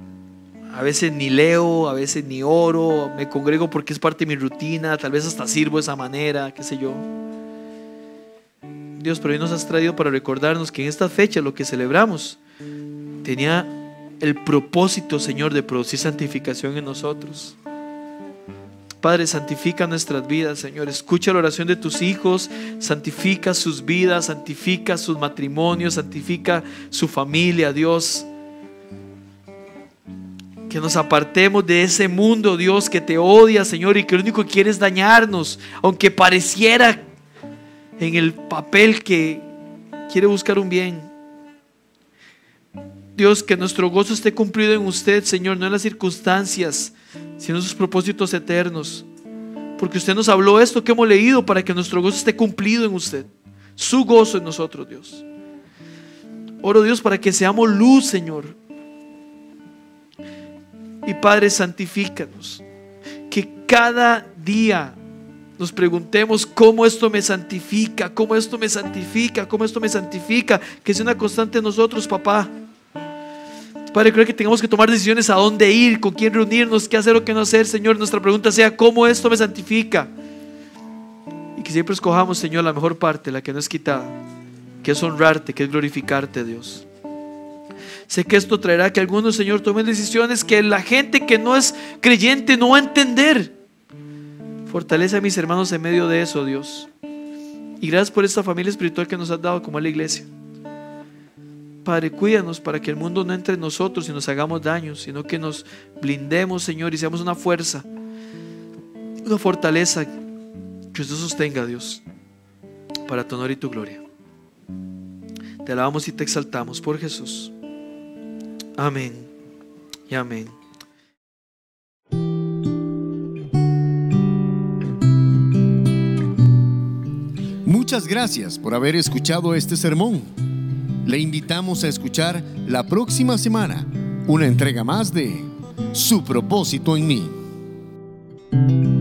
a veces ni leo, a veces ni oro, me congrego porque es parte de mi rutina, tal vez hasta sirvo de esa manera, qué sé yo. Dios, pero hoy nos has traído para recordarnos que en esta fecha lo que celebramos tenía el propósito, Señor, de producir santificación en nosotros. Padre, santifica nuestras vidas, Señor. Escucha la oración de tus hijos, santifica sus vidas, santifica sus matrimonios, santifica su familia, Dios. Que nos apartemos de ese mundo, Dios, que te odia, Señor, y que lo único que quiere es dañarnos, aunque pareciera en el papel que quiere buscar un bien. Dios, que nuestro gozo esté cumplido en usted, Señor, no en las circunstancias, sino sus propósitos eternos. Porque usted nos habló esto que hemos leído para que nuestro gozo esté cumplido en usted. Su gozo en nosotros, Dios. Oro, Dios, para que seamos luz, Señor. Y Padre, santifícanos. Que cada día nos preguntemos cómo esto me santifica, cómo esto me santifica, cómo esto me santifica. Que sea una constante en nosotros, papá. Padre, creo que tengamos que tomar decisiones a dónde ir, con quién reunirnos, qué hacer o qué no hacer, Señor. Nuestra pregunta sea, ¿cómo esto me santifica? Y que siempre escojamos, Señor, la mejor parte, la que no es quitada, que es honrarte, que es glorificarte, Dios. Sé que esto traerá que algunos, Señor, tomen decisiones que la gente que no es creyente no va a entender. Fortalece a mis hermanos en medio de eso, Dios. Y gracias por esta familia espiritual que nos has dado como a la iglesia. Padre, cuídanos para que el mundo no entre en nosotros y nos hagamos daño, sino que nos blindemos, Señor, y seamos una fuerza, una fortaleza que usted sostenga, Dios, para tu honor y tu gloria. Te alabamos y te exaltamos por Jesús. Amén y amén. Muchas gracias por haber escuchado este sermón le invitamos a escuchar la próxima semana una entrega más de Su propósito en mí.